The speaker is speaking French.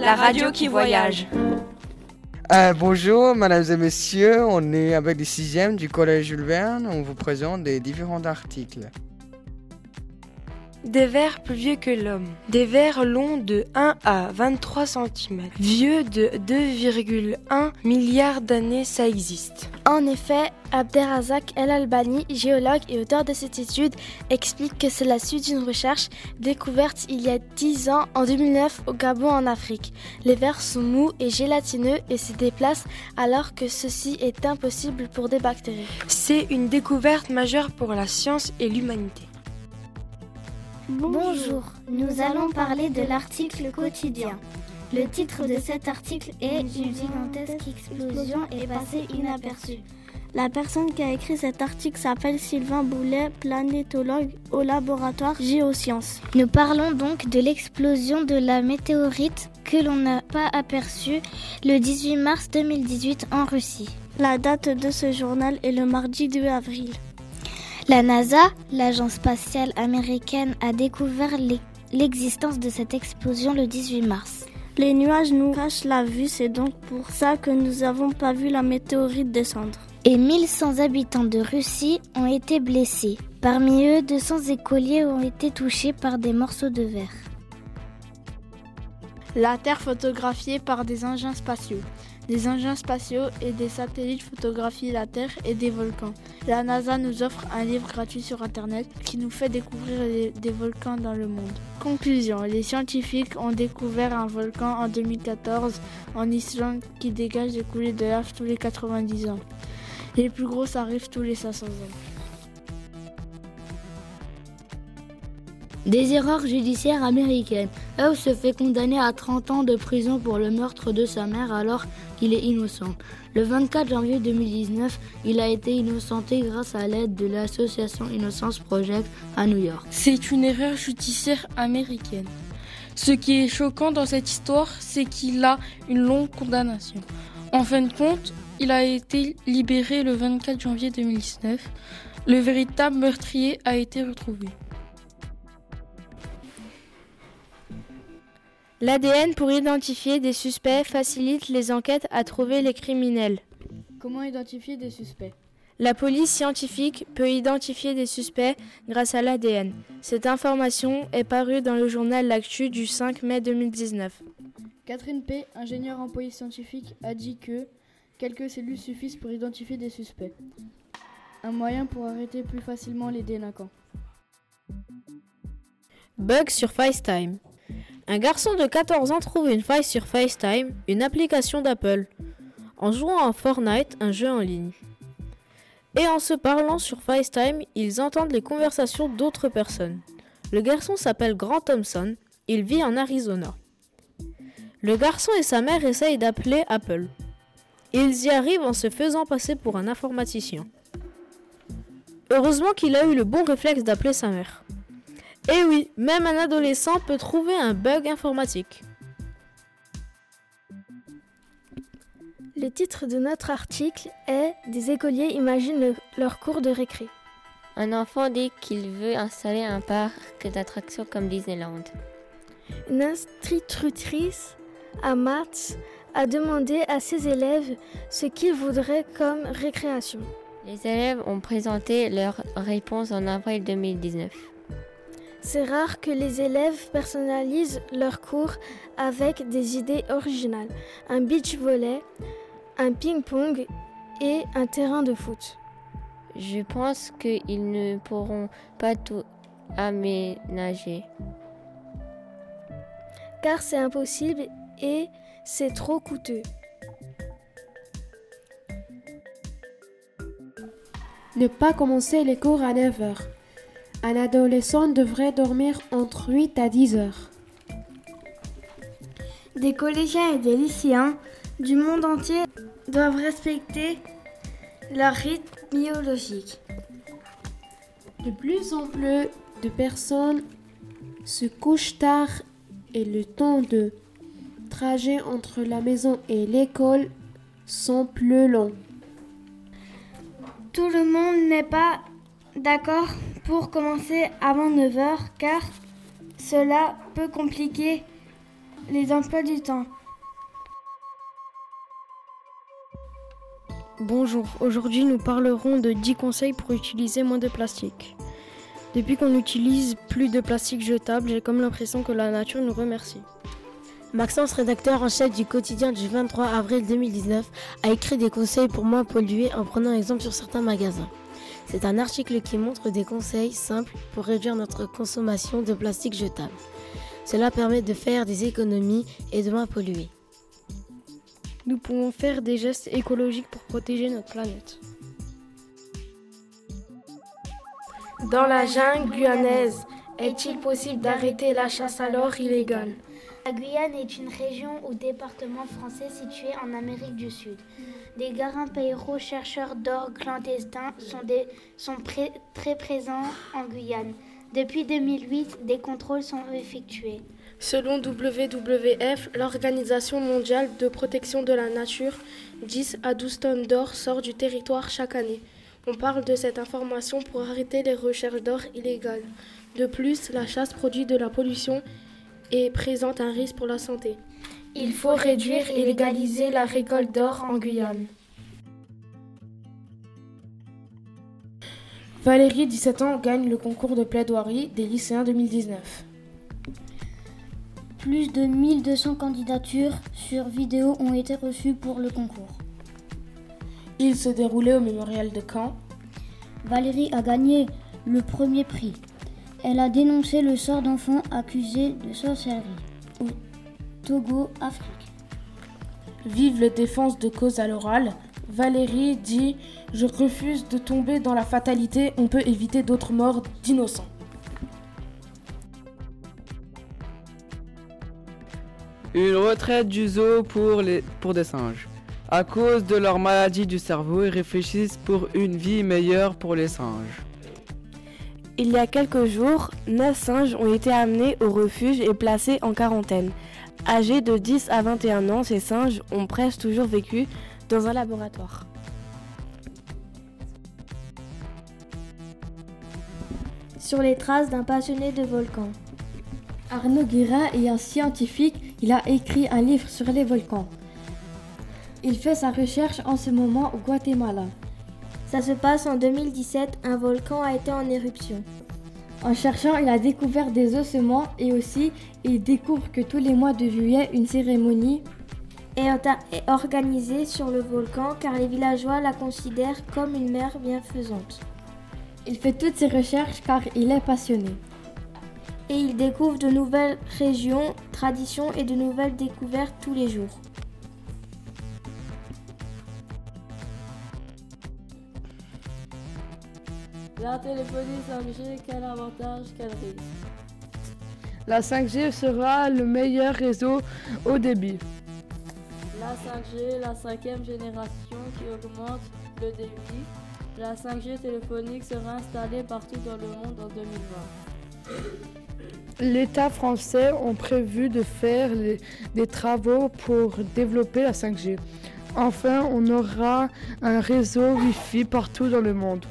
la radio qui voyage. Euh, bonjour, mesdames et messieurs, on est avec les sixièmes du collège Jules Verne. On vous présente des différents articles. Des vers plus vieux que l'homme. Des vers longs de 1 à 23 cm. Vieux de 2,1 milliards d'années, ça existe. En effet, Abderrazak El Albani, géologue et auteur de cette étude, explique que c'est la suite d'une recherche découverte il y a 10 ans en 2009 au Gabon en Afrique. Les vers sont mous et gélatineux et se déplacent alors que ceci est impossible pour des bactéries. C'est une découverte majeure pour la science et l'humanité. Bonjour, nous allons parler de l'article quotidien. Le titre de cet article est Une gigantesque explosion est passée inaperçue. La personne qui a écrit cet article s'appelle Sylvain Boulet, planétologue au laboratoire Géosciences. Nous parlons donc de l'explosion de la météorite que l'on n'a pas aperçue le 18 mars 2018 en Russie. La date de ce journal est le mardi 2 avril. La NASA, l'agence spatiale américaine, a découvert l'existence de cette explosion le 18 mars. Les nuages nous cachent la vue, c'est donc pour ça que nous n'avons pas vu la météorite descendre. Et 1100 habitants de Russie ont été blessés. Parmi eux, 200 écoliers ont été touchés par des morceaux de verre. La Terre photographiée par des engins spatiaux. Des engins spatiaux et des satellites photographient la Terre et des volcans. La NASA nous offre un livre gratuit sur Internet qui nous fait découvrir des volcans dans le monde. Conclusion, les scientifiques ont découvert un volcan en 2014 en Islande qui dégage des coulées de lave tous les 90 ans. Les plus grosses arrivent tous les 500 ans. Des erreurs judiciaires américaines. Howe se fait condamner à 30 ans de prison pour le meurtre de sa mère alors qu'il est innocent. Le 24 janvier 2019, il a été innocenté grâce à l'aide de l'association Innocence Project à New York. C'est une erreur judiciaire américaine. Ce qui est choquant dans cette histoire, c'est qu'il a une longue condamnation. En fin de compte, il a été libéré le 24 janvier 2019. Le véritable meurtrier a été retrouvé. L'ADN pour identifier des suspects facilite les enquêtes à trouver les criminels. Comment identifier des suspects? La police scientifique peut identifier des suspects grâce à l'ADN. Cette information est parue dans le journal L'Actu du 5 mai 2019. Catherine P., ingénieure en police scientifique, a dit que quelques cellules suffisent pour identifier des suspects. Un moyen pour arrêter plus facilement les délinquants. Bug sur FaceTime. Un garçon de 14 ans trouve une faille sur FaceTime, une application d'Apple, en jouant à Fortnite, un jeu en ligne. Et en se parlant sur FaceTime, ils entendent les conversations d'autres personnes. Le garçon s'appelle Grant Thompson, il vit en Arizona. Le garçon et sa mère essayent d'appeler Apple. Ils y arrivent en se faisant passer pour un informaticien. Heureusement qu'il a eu le bon réflexe d'appeler sa mère. Et eh oui, même un adolescent peut trouver un bug informatique. Le titre de notre article est Des écoliers imaginent leur cours de récré. Un enfant dit qu'il veut installer un parc d'attractions comme Disneyland. Une institutrice à maths a demandé à ses élèves ce qu'ils voudraient comme récréation. Les élèves ont présenté leur réponse en avril 2019. C'est rare que les élèves personnalisent leurs cours avec des idées originales. Un beach volley, un ping-pong et un terrain de foot. Je pense qu'ils ne pourront pas tout aménager. Car c'est impossible et c'est trop coûteux. Ne pas commencer les cours à 9 heures. Un adolescent devrait dormir entre 8 à 10 heures. Des collégiens et des lycéens du monde entier doivent respecter leur rythme biologique. De plus en plus de personnes se couchent tard et le temps de trajet entre la maison et l'école sont plus longs. Tout le monde n'est pas d'accord pour commencer avant 9h car cela peut compliquer les emplois du temps. Bonjour, aujourd'hui nous parlerons de 10 conseils pour utiliser moins de plastique. Depuis qu'on utilise plus de plastique jetable, j'ai comme l'impression que la nature nous remercie. Maxence, rédacteur en chef du quotidien du 23 avril 2019, a écrit des conseils pour moins polluer en prenant exemple sur certains magasins. C'est un article qui montre des conseils simples pour réduire notre consommation de plastique jetable. Cela permet de faire des économies et de moins polluer. Nous pouvons faire des gestes écologiques pour protéger notre planète. Dans la jungle guyanaise, est-il possible d'arrêter la chasse à l'or illégale? La Guyane est une région ou département français situé en Amérique du Sud. Des garimpeiros chercheurs d'or clandestins sont, sont très présents en Guyane. Depuis 2008, des contrôles sont effectués. Selon WWF, l'Organisation mondiale de protection de la nature, 10 à 12 tonnes d'or sortent du territoire chaque année. On parle de cette information pour arrêter les recherches d'or illégales. De plus, la chasse produit de la pollution et présente un risque pour la santé. Il faut réduire et légaliser la récolte d'or en Guyane. Valérie, 17 ans, gagne le concours de plaidoirie des lycéens 2019. Plus de 1200 candidatures sur vidéo ont été reçues pour le concours. Il se déroulait au mémorial de Caen. Valérie a gagné le premier prix. Elle a dénoncé le sort d'enfants accusés de sorcellerie au Togo, Afrique. Vive la défense de cause à l'oral. Valérie dit Je refuse de tomber dans la fatalité, on peut éviter d'autres morts d'innocents. Une retraite du zoo pour, les, pour des singes. À cause de leur maladie du cerveau, ils réfléchissent pour une vie meilleure pour les singes. Il y a quelques jours, 9 singes ont été amenés au refuge et placés en quarantaine. Âgés de 10 à 21 ans, ces singes ont presque toujours vécu dans un laboratoire. Sur les traces d'un passionné de volcan. Arnaud Guérin est un scientifique, il a écrit un livre sur les volcans. Il fait sa recherche en ce moment au Guatemala. Ça se passe en 2017, un volcan a été en éruption. En cherchant, il a découvert des ossements et aussi il découvre que tous les mois de juillet, une cérémonie est organisée sur le volcan car les villageois la considèrent comme une mère bienfaisante. Il fait toutes ses recherches car il est passionné. Et il découvre de nouvelles régions, traditions et de nouvelles découvertes tous les jours. La téléphonie 5G, quel avantage, quel risque? La 5G sera le meilleur réseau au débit. La 5G, la cinquième génération qui augmente le débit. La 5G téléphonique sera installée partout dans le monde en 2020. L'État français a prévu de faire des travaux pour développer la 5G. Enfin, on aura un réseau Wi-Fi partout dans le monde.